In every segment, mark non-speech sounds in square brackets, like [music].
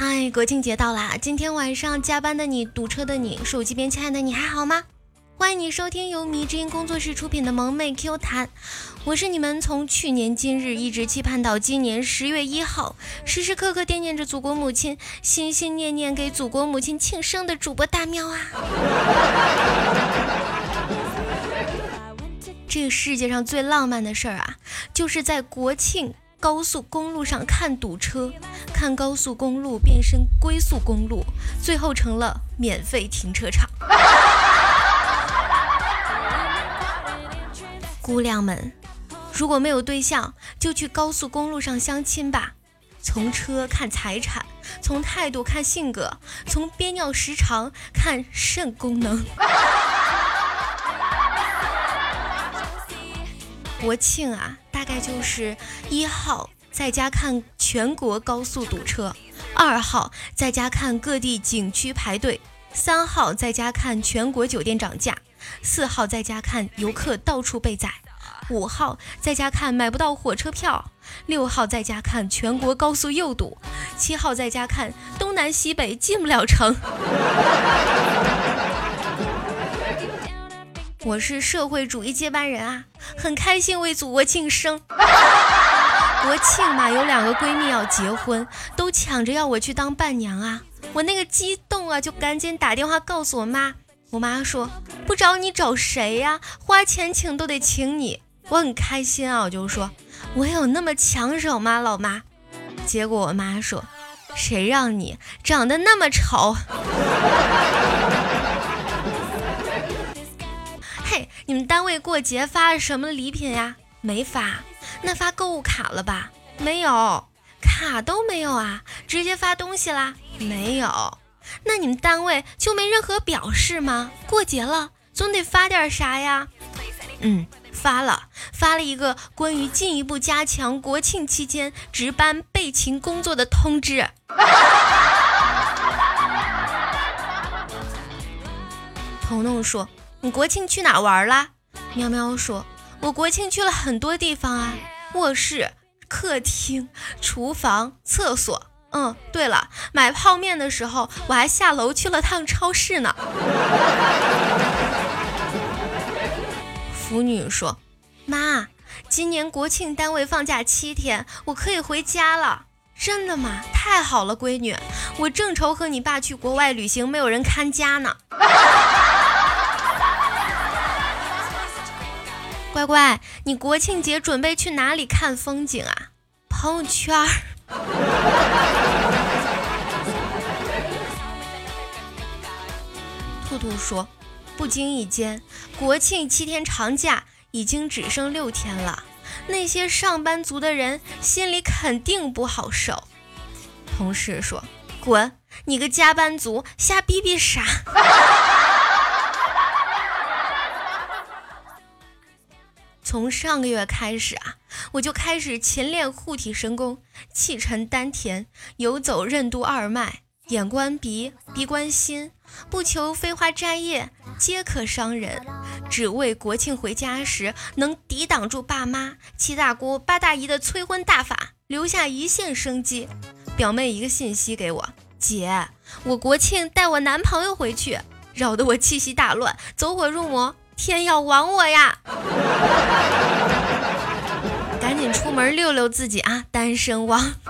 嗨，国庆节到啦！今天晚上加班的你，堵车的你，手机边亲爱的你还好吗？欢迎你收听由迷之音工作室出品的萌妹 Q 弹，我是你们从去年今日一直期盼到今年十月一号，时时刻刻惦念着祖国母亲，心心念念给祖国母亲庆生的主播大喵啊！[laughs] 这个世界上最浪漫的事儿啊，就是在国庆。高速公路上看堵车，看高速公路变身龟速公路，最后成了免费停车场。姑娘们，如果没有对象，就去高速公路上相亲吧。从车看财产，从态度看性格，从憋尿时长看肾功能。国庆啊！大概就是一号在家看全国高速堵车，二号在家看各地景区排队，三号在家看全国酒店涨价，四号在家看游客到处被宰，五号在家看买不到火车票，六号在家看全国高速又堵，七号在家看东南西北进不了城。我是社会主义接班人啊，很开心为祖国庆生。[laughs] 国庆嘛，有两个闺蜜要结婚，都抢着要我去当伴娘啊。我那个激动啊，就赶紧打电话告诉我妈。我妈说不找你找谁呀？花钱请都得请你。我很开心啊，我就说我有那么抢手吗，老妈？结果我妈说，谁让你长得那么丑？你们单位过节发了什么礼品呀？没发，那发购物卡了吧？没有，卡都没有啊，直接发东西啦？没有，那你们单位就没任何表示吗？过节了，总得发点啥呀？嗯，发了，发了一个关于进一步加强国庆期间值班备勤工作的通知。[laughs] 彤彤说。你国庆去哪玩啦？喵喵说：“我国庆去了很多地方啊，卧室、客厅、厨房、厕所。嗯，对了，买泡面的时候我还下楼去了趟超市呢。”腐女说：“妈，今年国庆单位放假七天，我可以回家了。真的吗？太好了，闺女，我正愁和你爸去国外旅行没有人看家呢。”乖乖，你国庆节准备去哪里看风景啊？朋友圈。[laughs] 兔兔说，不经意间，国庆七天长假已经只剩六天了，那些上班族的人心里肯定不好受。同事说，滚，你个加班族，瞎逼逼啥？从上个月开始啊，我就开始勤练护体神功，气沉丹田，游走任督二脉，眼观鼻，鼻观心，不求飞花摘叶，皆可伤人，只为国庆回家时能抵挡住爸妈、七大姑八大姨的催婚大法，留下一线生机。表妹一个信息给我，姐，我国庆带我男朋友回去，扰得我气息大乱，走火入魔。天要亡我呀！[laughs] 赶紧出门溜溜自己啊，单身汪！[laughs]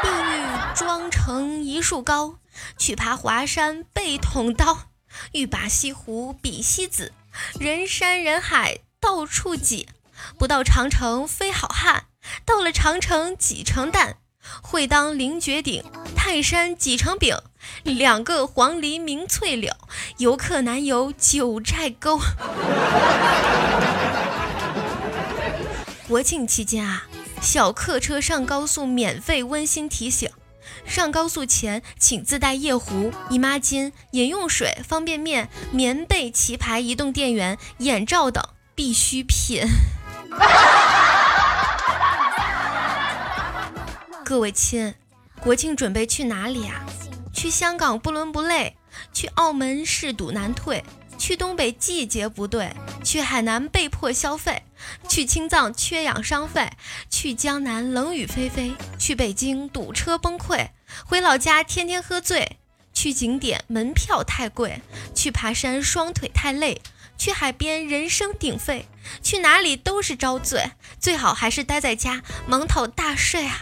碧玉妆成一树高，去爬华山被捅刀。欲把西湖比西子，人山人海到处挤。不到长城非好汉，到了长城挤成蛋。会当凌绝顶，泰山挤成饼。两个黄鹂鸣翠柳，游客难游九寨沟。[laughs] 国庆期间啊，小客车上高速免费温馨提醒：上高速前请自带夜壶、姨妈巾、饮用水、方便面、棉被、棋牌、移动电源、眼罩等必需品。[laughs] 各位亲，国庆准备去哪里啊？去香港不伦不类，去澳门誓赌难退，去东北季节不对，去海南被迫消费，去青藏缺氧伤肺，去江南冷雨霏霏，去北京堵车崩溃，回老家天天喝醉，去景点门票太贵，去爬山双腿太累，去海边人声鼎沸，去哪里都是遭罪，最好还是待在家蒙头大睡啊！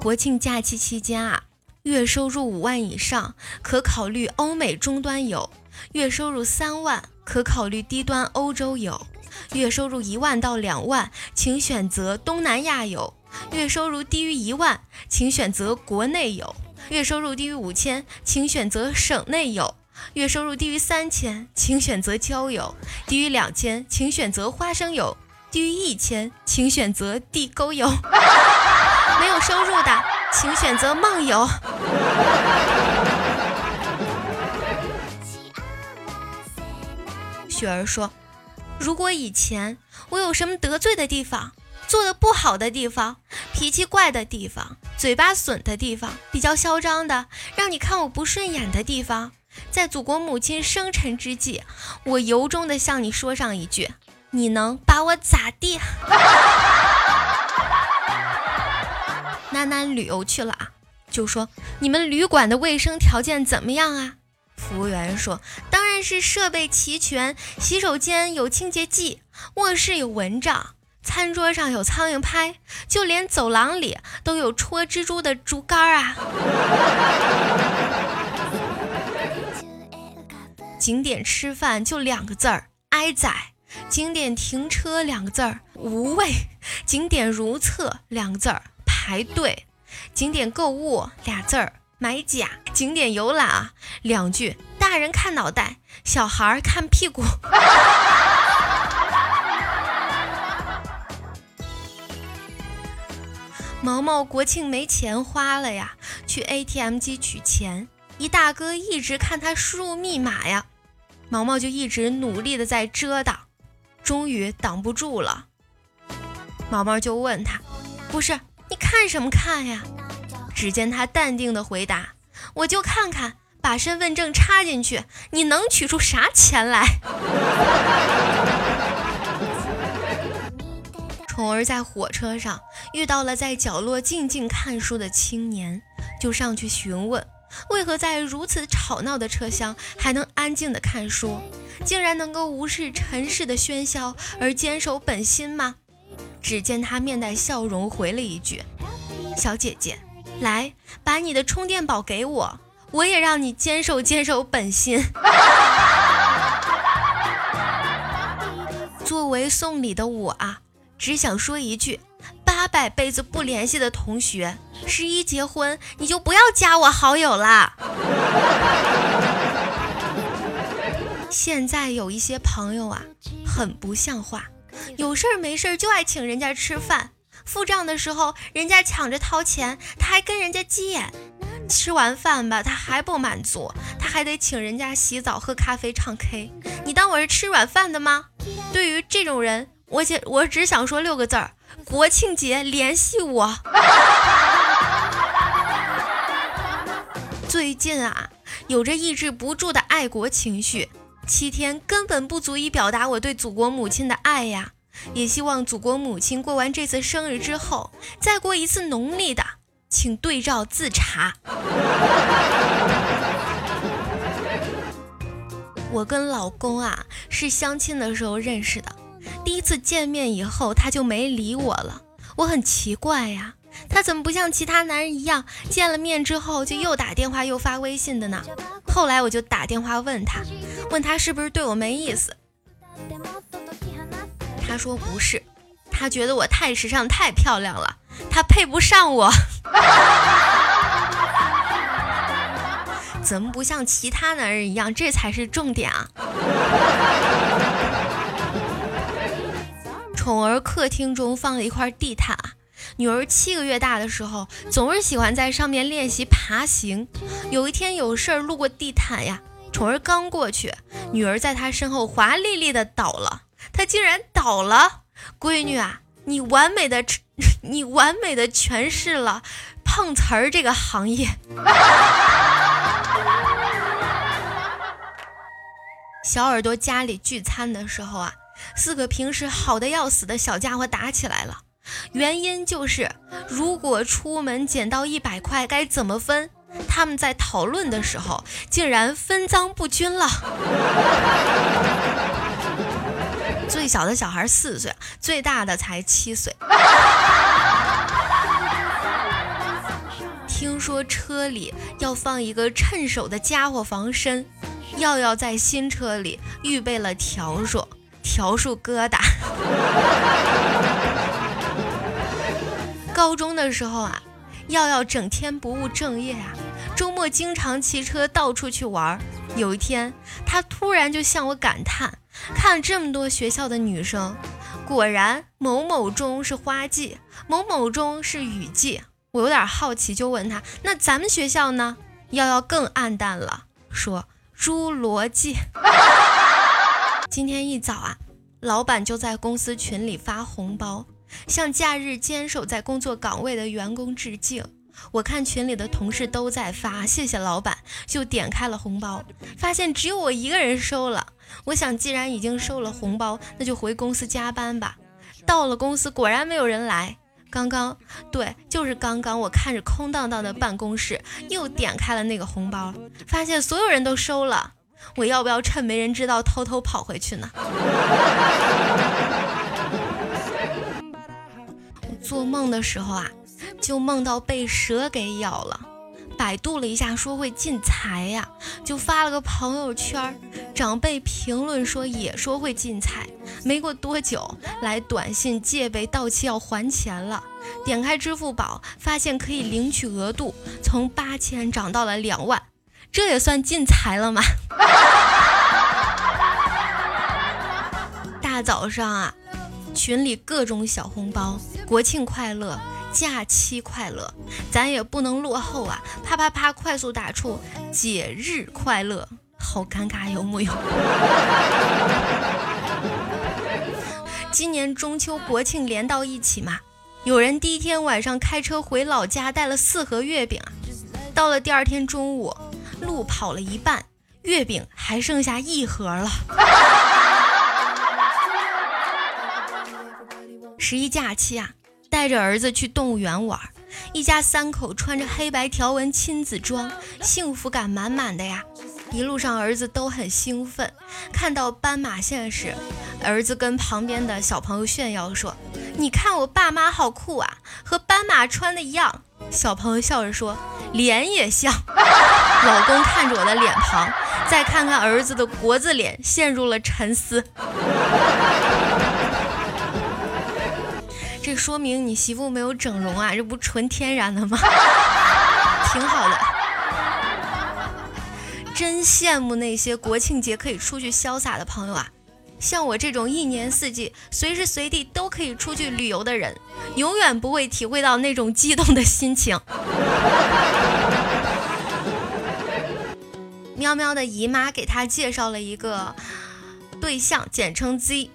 国庆假期期间啊。月收入五万以上，可考虑欧美中端游；月收入三万，可考虑低端欧洲游；月收入一万到两万，请选择东南亚游；月收入低于一万，请选择国内游；月收入低于五千，请选择省内游；月收入低于三千，请选择郊游；低于两千，请选择花生油；低于一千，请选择地沟油。没有收入的，请选择梦游。雪儿说：“如果以前我有什么得罪的地方，做的不好的地方，脾气怪的地方，嘴巴损的地方，比较嚣张的，让你看我不顺眼的地方，在祖国母亲生辰之际，我由衷的向你说上一句：你能把我咋地？”楠楠旅游去了啊，就说你们旅馆的卫生条件怎么样啊？服务员说，当然是设备齐全，洗手间有清洁剂，卧室有蚊帐，餐桌上有苍蝇拍，就连走廊里都有戳蜘蛛的竹竿啊。[laughs] 景点吃饭就两个字儿，挨宰；景点停车两个字儿，无畏；景点如厕两个字儿。排队，景点购物俩字儿买假，景点游览啊两句，大人看脑袋，小孩看屁股。[laughs] 毛毛国庆没钱花了呀，去 ATM 机取钱，一大哥一直看他输入密码呀，毛毛就一直努力的在遮挡，终于挡不住了，毛毛就问他，不是。你看什么看呀？只见他淡定的回答：“我就看看，把身份证插进去，你能取出啥钱来？” [laughs] 宠儿在火车上遇到了在角落静静看书的青年，就上去询问：为何在如此吵闹的车厢还能安静的看书？竟然能够无视尘世的喧嚣而坚守本心吗？只见他面带笑容，回了一句：“小姐姐，来，把你的充电宝给我，我也让你坚守坚守本心。[laughs] ”作为送礼的我啊，只想说一句：八百辈子不联系的同学，十一结婚你就不要加我好友啦。[laughs] 现在有一些朋友啊，很不像话。有事儿没事儿就爱请人家吃饭，付账的时候人家抢着掏钱，他还跟人家急眼。吃完饭吧，他还不满足，他还得请人家洗澡、喝咖啡、唱 K。你当我是吃软饭的吗？对于这种人，我只我只想说六个字儿：国庆节联系我。[laughs] 最近啊，有着抑制不住的爱国情绪。七天根本不足以表达我对祖国母亲的爱呀！也希望祖国母亲过完这次生日之后，再过一次农历的，请对照自查。我跟老公啊是相亲的时候认识的，第一次见面以后他就没理我了，我很奇怪呀。他怎么不像其他男人一样，见了面之后就又打电话又发微信的呢？后来我就打电话问他，问他是不是对我没意思。他说不是，他觉得我太时尚太漂亮了，他配不上我。[laughs] 怎么不像其他男人一样？这才是重点啊！宠儿客厅中放了一块地毯。女儿七个月大的时候总是喜欢在上面练习爬行。有一天有事儿路过地毯呀宠儿刚过去女儿在她身后华丽丽的倒了她竟然倒了。闺女啊你完美的 [laughs] 你完美的诠释了碰瓷儿这个行业。小耳朵家里聚餐的时候啊四个平时好的要死的小家伙打起来了。原因就是如果出门捡到一百块该怎么分。他们在讨论的时候，竟然分赃不均了。最小的小孩四岁，最大的才七岁。听说车里要放一个趁手的家伙防身。耀耀在新车里预备了笤帚，笤帚疙瘩。高中的时候啊，耀耀整天不务正业啊，周末经常骑车到处去玩。有一天，他突然就向我感叹：看这么多学校的女生，果然某某中是花季，某某中是雨季。我有点好奇，就问他：那咱们学校呢？耀耀更暗淡了，说。侏罗纪。[laughs] 今天一早啊，老板就在公司群里发红包，向假日坚守在工作岗位的员工致敬。我看群里的同事都在发，谢谢老板，就点开了红包，发现只有我一个人收了。我想，既然已经收了红包，那就回公司加班吧。到了公司，果然没有人来。刚刚，对，就是刚刚，我看着空荡荡的办公室，又点开了那个红包，发现所有人都收了。我要不要趁没人知道偷偷跑回去呢？做梦的时候啊，就梦到被蛇给咬了。百度了一下，说会进财呀，就发了个朋友圈。长辈评论说也说会进财。没过多久，来短信借呗到期要还钱了。点开支付宝，发现可以领取额度从八千涨到了两万，这也算进财了吗？[laughs] 大早上啊，群里各种小红包，国庆快乐。假期快乐，咱也不能落后啊！啪啪啪，快速打出节日快乐，好尴尬，有木有？今年中秋国庆连到一起嘛，有人第一天晚上开车回老家带了四盒月饼，到了第二天中午，路跑了一半，月饼还剩下一盒了。十一假期啊！带着儿子去动物园玩，一家三口穿着黑白条纹亲子装，幸福感满满的呀。一路上儿子都很兴奋，看到斑马线时，儿子跟旁边的小朋友炫耀说：“你看我爸妈好酷啊，和斑马穿的一样。”小朋友笑着说：“脸也像。[laughs] ”老公看着我的脸庞，再看看儿子的国字脸，陷入了沉思。这说明你媳妇没有整容啊，这不纯天然的吗？[laughs] 挺好的，真羡慕那些国庆节可以出去潇洒的朋友啊！像我这种一年四季随时随地都可以出去旅游的人，永远不会体会到那种激动的心情。喵喵的姨妈给他介绍了一个对象，简称 Z。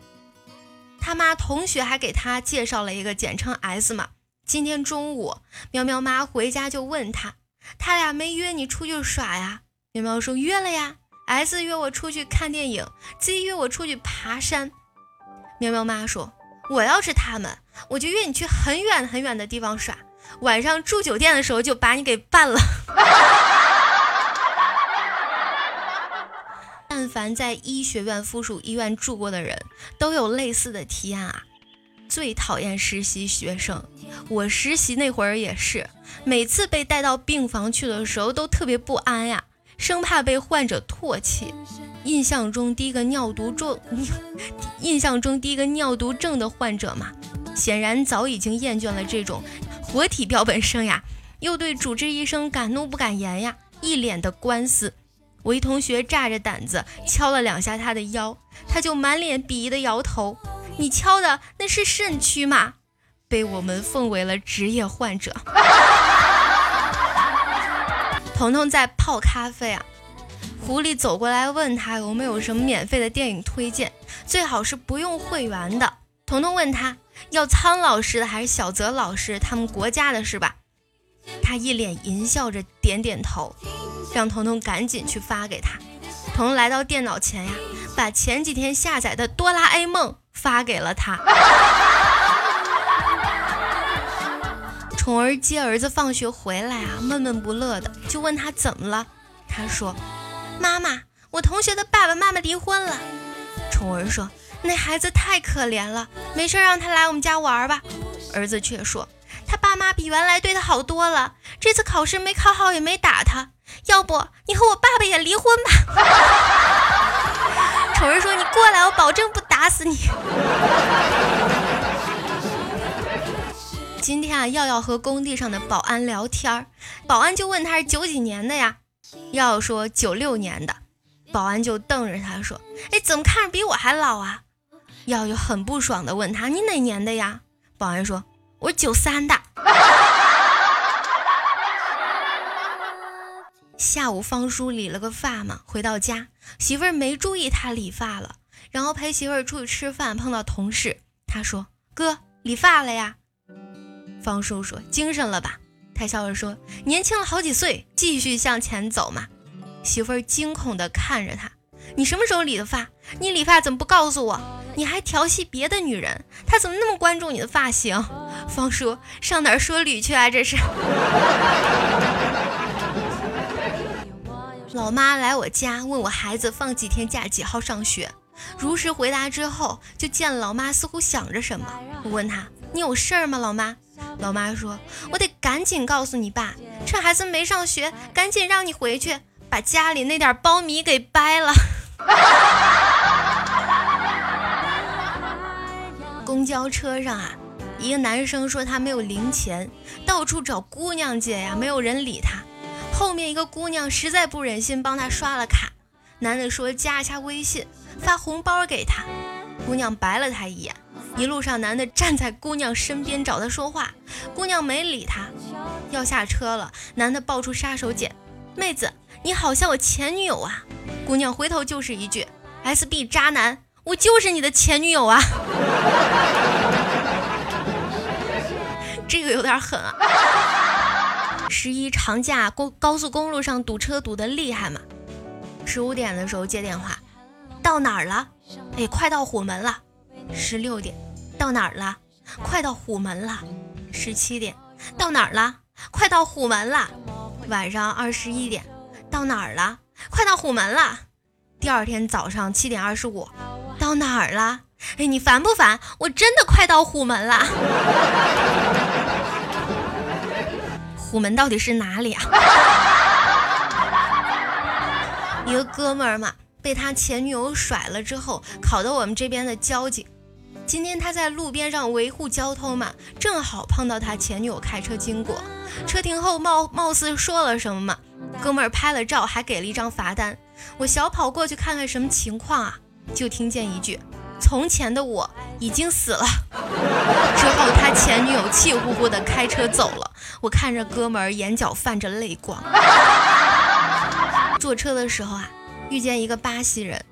他妈同学还给他介绍了一个简称 S 嘛。今天中午，喵喵妈回家就问他，他俩没约你出去耍呀？喵喵说约了呀，S 约我出去看电影，Z 约我出去爬山。喵喵妈说，我要是他们，我就约你去很远很远的地方耍，晚上住酒店的时候就把你给办了。[laughs] 但凡在医学院附属医院住过的人都有类似的体验啊！最讨厌实习学生，我实习那会儿也是，每次被带到病房去的时候都特别不安呀，生怕被患者唾弃。印象中第一个尿毒症，[laughs] 印象中第一个尿毒症的患者嘛，显然早已经厌倦了这种活体标本生涯，又对主治医生敢怒不敢言呀，一脸的官司。我一同学炸着胆子敲了两下他的腰，他就满脸鄙夷的摇头：“你敲的那是肾区吗？”被我们奉为了职业患者。彤彤在泡咖啡啊，狐狸走过来问他有没有什么免费的电影推荐，最好是不用会员的。彤彤问他要苍老师的还是小泽老师他们国家的是吧？他一脸淫笑着点点头。让彤彤赶紧去发给他。彤彤来到电脑前呀，把前几天下载的哆啦 A 梦发给了他。宠儿接儿子放学回来啊，闷闷不乐的，就问他怎么了。他说：“妈妈，我同学的爸爸妈妈离婚了。”宠儿说：“那孩子太可怜了，没事让他来我们家玩吧。”儿子却说：“他爸妈比原来对他好多了，这次考试没考好也没打他。要不你和我爸爸也离婚吧？” [laughs] 丑人说：“你过来，我保证不打死你。[laughs] ”今天啊，耀耀和工地上的保安聊天，保安就问他是九几年的呀？耀耀说九六年的，保安就瞪着他说：“哎，怎么看着比我还老啊？”耀耀很不爽的问他：“你哪年的呀？”保安说：“我九三的。”下午方叔理了个发嘛，回到家，媳妇儿没注意他理发了，然后陪媳妇儿出去吃饭，碰到同事，他说：“哥，理发了呀？”方叔说：“精神了吧？”他笑着说：“年轻了好几岁，继续向前走嘛。”媳妇儿惊恐地看着他：“你什么时候理的发？你理发怎么不告诉我？你还调戏别的女人？他怎么那么关注你的发型？”方叔上哪儿说理去啊？这是。老妈来我家问我孩子放几天假，几号上学？如实回答之后，就见老妈似乎想着什么。我问她：“你有事儿吗，老妈？”老妈说：“我得赶紧告诉你爸，趁孩子没上学，赶紧让你回去，把家里那点苞米给掰了。[laughs] ”公交车上啊，一个男生说他没有零钱，到处找姑娘借呀，没有人理他。后面一个姑娘实在不忍心，帮他刷了卡。男的说加一下微信，发红包给他。姑娘白了他一眼。一路上，男的站在姑娘身边找她说话，姑娘没理他。要下车了，男的爆出杀手锏：“妹子，你好像我前女友啊！”姑娘回头就是一句：“SB 渣男，我就是你的前女友啊！” [laughs] 这个有点狠啊！十一长假，公高速公路上堵车堵得厉害嘛。十五点的时候接电话，到哪儿了？哎，快到虎门了。十六点，到哪儿了？快到虎门了。十七点，到哪儿了？快到虎门了。晚上二十一点，到哪儿了？快到虎门了。第二天早上七点二十五，到哪儿了？哎，你烦不烦？我真的快到虎门了。虎门到底是哪里啊？[laughs] 一个哥们儿嘛，被他前女友甩了之后，考到我们这边的交警。今天他在路边上维护交通嘛，正好碰到他前女友开车经过，车停后貌貌似说了什么嘛，哥们儿拍了照，还给了一张罚单。我小跑过去看看什么情况啊，就听见一句：“从前的我已经死了。”之后他前女友气呼呼的开车走了，我看着哥们儿眼角泛着泪光。坐车的时候啊，遇见一个巴西人，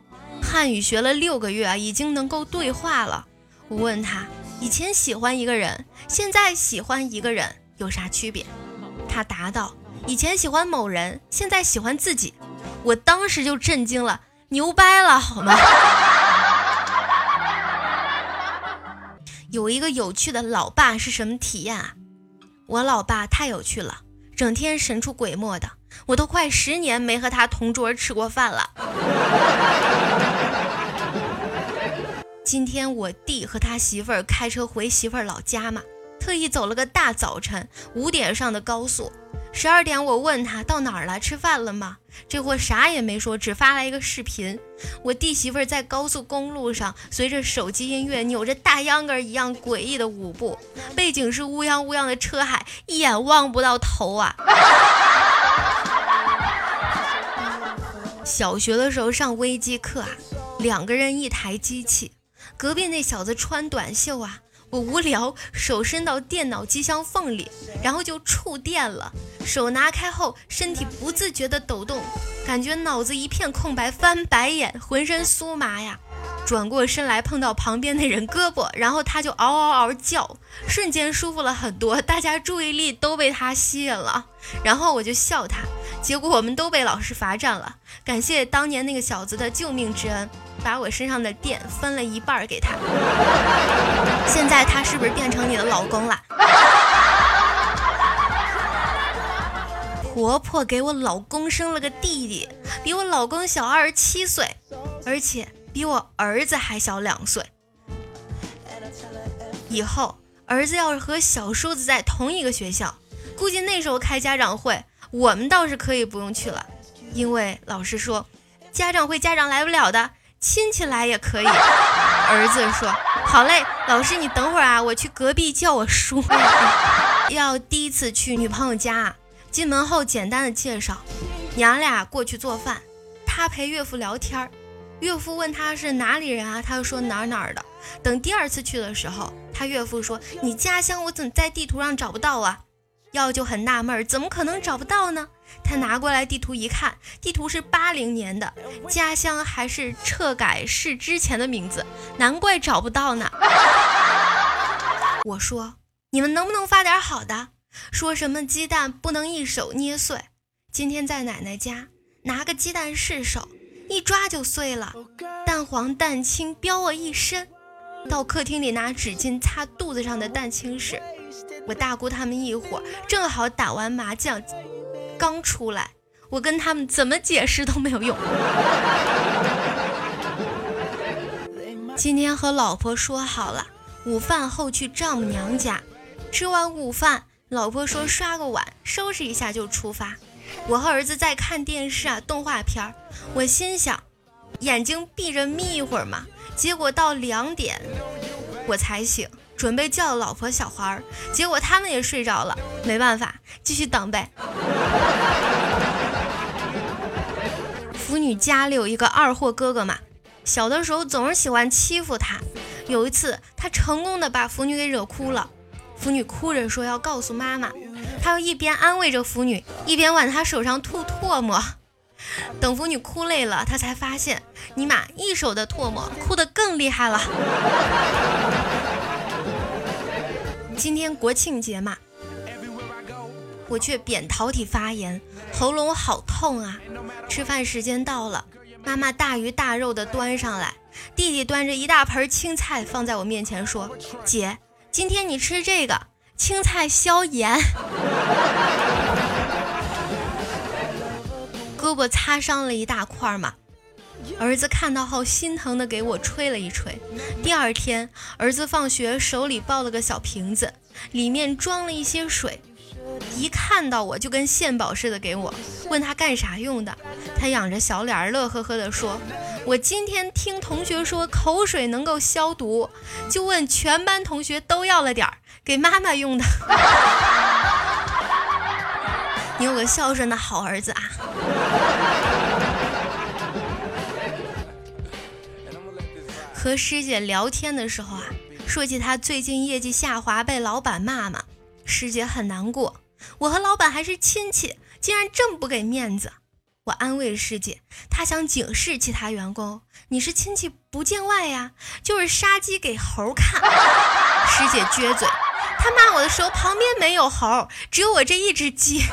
汉语学了六个月啊，已经能够对话了。我问他，以前喜欢一个人，现在喜欢一个人有啥区别？他答道：以前喜欢某人，现在喜欢自己。我当时就震惊了，牛掰了好吗？有一个有趣的老爸是什么体验啊？我老爸太有趣了，整天神出鬼没的，我都快十年没和他同桌吃过饭了。[laughs] 今天我弟和他媳妇儿开车回媳妇儿老家嘛，特意走了个大早晨，五点上的高速。十二点我问他到哪儿了，吃饭了吗？这货啥也没说，只发来一个视频。我弟媳妇在高速公路上，随着手机音乐扭着大秧歌一样诡异的舞步，背景是乌泱乌泱的车海，一眼望不到头啊。小学的时候上微机课啊，两个人一台机器。隔壁那小子穿短袖啊，我无聊，手伸到电脑机箱缝里，然后就触电了。手拿开后，身体不自觉的抖动，感觉脑子一片空白，翻白眼，浑身酥麻呀。转过身来碰到旁边那人胳膊，然后他就嗷嗷嗷叫，瞬间舒服了很多，大家注意力都被他吸引了。然后我就笑他，结果我们都被老师罚站了。感谢当年那个小子的救命之恩，把我身上的电分了一半给他。现在他是不是变成你的老公了？[laughs] 婆婆给我老公生了个弟弟，比我老公小二十七岁，而且比我儿子还小两岁。以后儿子要是和小叔子在同一个学校，估计那时候开家长会，我们倒是可以不用去了，因为老师说家长会家长来不了的，亲戚来也可以。[laughs] 儿子说：“好嘞，老师你等会儿啊，我去隔壁叫我叔。[laughs] ”要第一次去女朋友家。进门后，简单的介绍，娘俩过去做饭，他陪岳父聊天儿。岳父问他是哪里人啊，他就说哪儿哪儿的。等第二次去的时候，他岳父说：“你家乡我怎么在地图上找不到啊？”要就很纳闷，怎么可能找不到呢？他拿过来地图一看，地图是八零年的，家乡还是撤改市之前的名字，难怪找不到呢。我说：“你们能不能发点好的？”说什么鸡蛋不能一手捏碎？今天在奶奶家拿个鸡蛋试手，一抓就碎了，蛋黄蛋清飙我一身。到客厅里拿纸巾擦肚子上的蛋清时，我大姑他们一伙正好打完麻将，刚出来，我跟他们怎么解释都没有用。今天和老婆说好了，午饭后去丈母娘家，吃完午饭。老婆说刷个碗，收拾一下就出发。我和儿子在看电视啊，动画片。我心想，眼睛闭着眯一会儿嘛。结果到两点我才醒，准备叫老婆小孩儿，结果他们也睡着了。没办法，继续等呗。腐女家里有一个二货哥哥嘛，小的时候总是喜欢欺负他。有一次，他成功的把腐女给惹哭了。腐女哭着说要告诉妈妈，他又一边安慰着腐女，一边往她手上吐唾沫。等腐女哭累了，他才发现，尼玛一手的唾沫，哭得更厉害了。今天国庆节嘛，我却扁桃体发炎，喉咙好痛啊！吃饭时间到了，妈妈大鱼大肉的端上来，弟弟端着一大盆青菜放在我面前说：“姐。”今天你吃这个青菜消炎，[laughs] 胳膊擦伤了一大块嘛。儿子看到后心疼的给我吹了一吹。第二天，儿子放学手里抱了个小瓶子，里面装了一些水，一看到我就跟献宝似的给我，问他干啥用的。他仰着小脸乐呵呵的说。我今天听同学说口水能够消毒，就问全班同学都要了点儿，给妈妈用的。[laughs] 你有个孝顺的好儿子啊！和师姐聊天的时候啊，说起她最近业绩下滑，被老板骂嘛，师姐很难过。我和老板还是亲戚，竟然这么不给面子。我安慰师姐，她想警示其他员工：“你是亲戚不见外呀，就是杀鸡给猴看。[laughs] ”师姐撅嘴，她骂我的时候旁边没有猴，只有我这一只鸡。[laughs]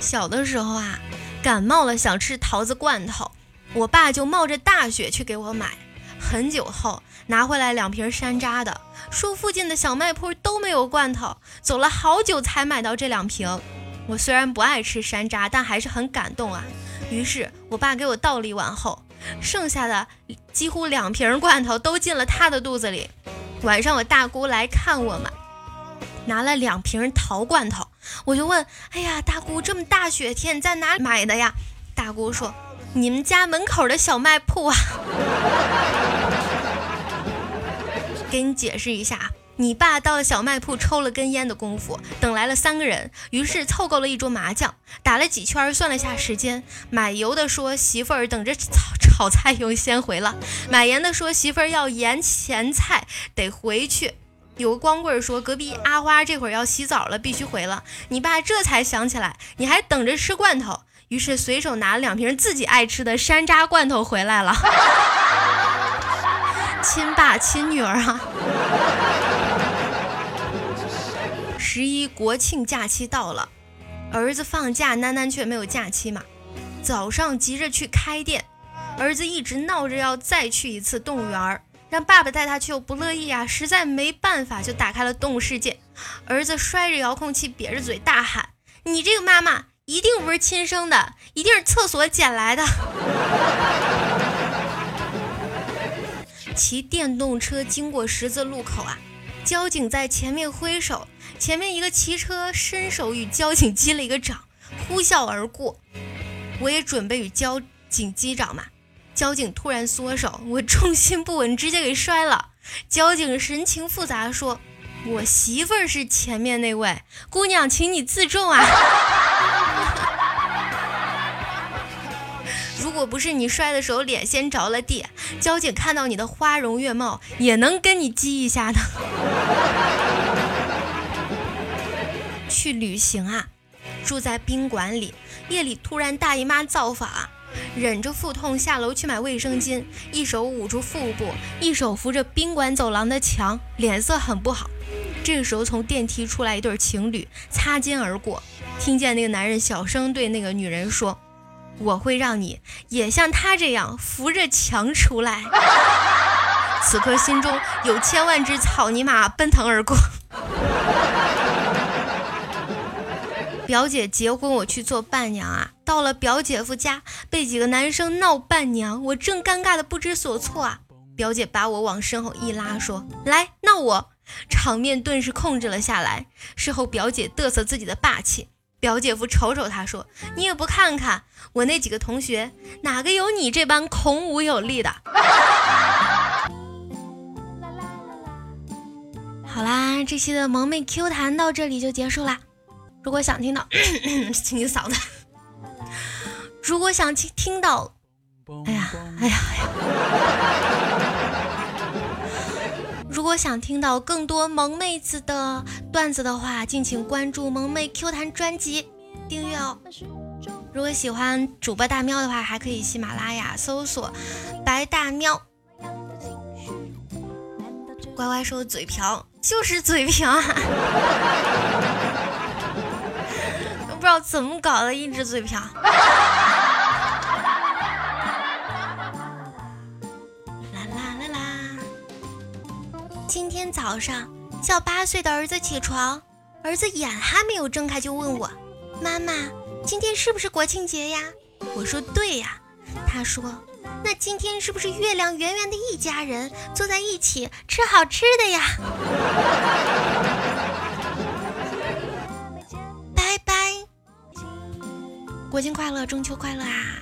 小的时候啊，感冒了想吃桃子罐头，我爸就冒着大雪去给我买。很久后拿回来两瓶山楂的，说附近的小卖铺都没有罐头，走了好久才买到这两瓶。我虽然不爱吃山楂，但还是很感动啊。于是我爸给我倒了一碗后，剩下的几乎两瓶罐头都进了他的肚子里。晚上我大姑来看我嘛，拿了两瓶桃罐头，我就问：“哎呀，大姑，这么大雪天你在哪里买的呀？”大姑说：“你们家门口的小卖铺啊。[laughs] ”给你解释一下。你爸到小卖铺抽了根烟的功夫，等来了三个人，于是凑够了一桌麻将，打了几圈，算了下时间。买油的说媳妇儿等着炒炒菜用先回了，买盐的说媳妇儿要盐咸菜得回去。有个光棍说隔壁阿花这会儿要洗澡了，必须回了。你爸这才想起来，你还等着吃罐头，于是随手拿了两瓶自己爱吃的山楂罐头回来了。亲爸亲女儿啊！十一国庆假期到了，儿子放假，囡囡却没有假期嘛。早上急着去开店，儿子一直闹着要再去一次动物园，让爸爸带他去又不乐意啊，实在没办法就打开了动物世界。儿子摔着遥控器，瘪着嘴大喊：“你这个妈妈一定不是亲生的，一定是厕所捡来的。”骑电动车经过十字路口啊。交警在前面挥手，前面一个骑车伸手与交警击了一个掌，呼啸而过。我也准备与交警击掌嘛，交警突然缩手，我重心不稳，直接给摔了。交警神情复杂说：“我媳妇儿是前面那位姑娘，请你自重啊。”如果不是你摔的时候脸先着了地，交警看到你的花容月貌也能跟你激一下的。[laughs] 去旅行啊，住在宾馆里，夜里突然大姨妈造访，忍着腹痛下楼去买卫生巾，一手捂住腹部，一手扶着宾馆走廊的墙，脸色很不好。这个时候从电梯出来一对情侣，擦肩而过，听见那个男人小声对那个女人说。我会让你也像他这样扶着墙出来。[laughs] 此刻心中有千万只草泥马奔腾而过。[laughs] 表姐结婚，我去做伴娘啊。到了表姐夫家，被几个男生闹伴娘，我正尴尬的不知所措啊。表姐把我往身后一拉，说：“来闹我。”场面顿时控制了下来。事后表姐嘚瑟自己的霸气。表姐夫瞅瞅他，说：“你也不看看我那几个同学，哪个有你这般孔武有力的？”好啦，这期的萌妹 Q 弹到这里就结束啦。如果想听到，[clears throat] 清清嗓子。如果想听听到，哎呀，哎呀，哎呀。如果想听到更多萌妹子的段子的话，敬请关注萌妹 Q 弹专辑，订阅哦。如果喜欢主播大喵的话，还可以喜马拉雅搜索白大喵。乖乖说嘴瓢就是嘴瓢啊，[laughs] 都不知道怎么搞的，一直嘴瓢。今天早上叫八岁的儿子起床，儿子眼还没有睁开就问我：“妈妈，今天是不是国庆节呀？”我说：“对呀。”他说：“那今天是不是月亮圆圆的一家人坐在一起吃好吃的呀？”拜拜，国庆快乐，中秋快乐啊！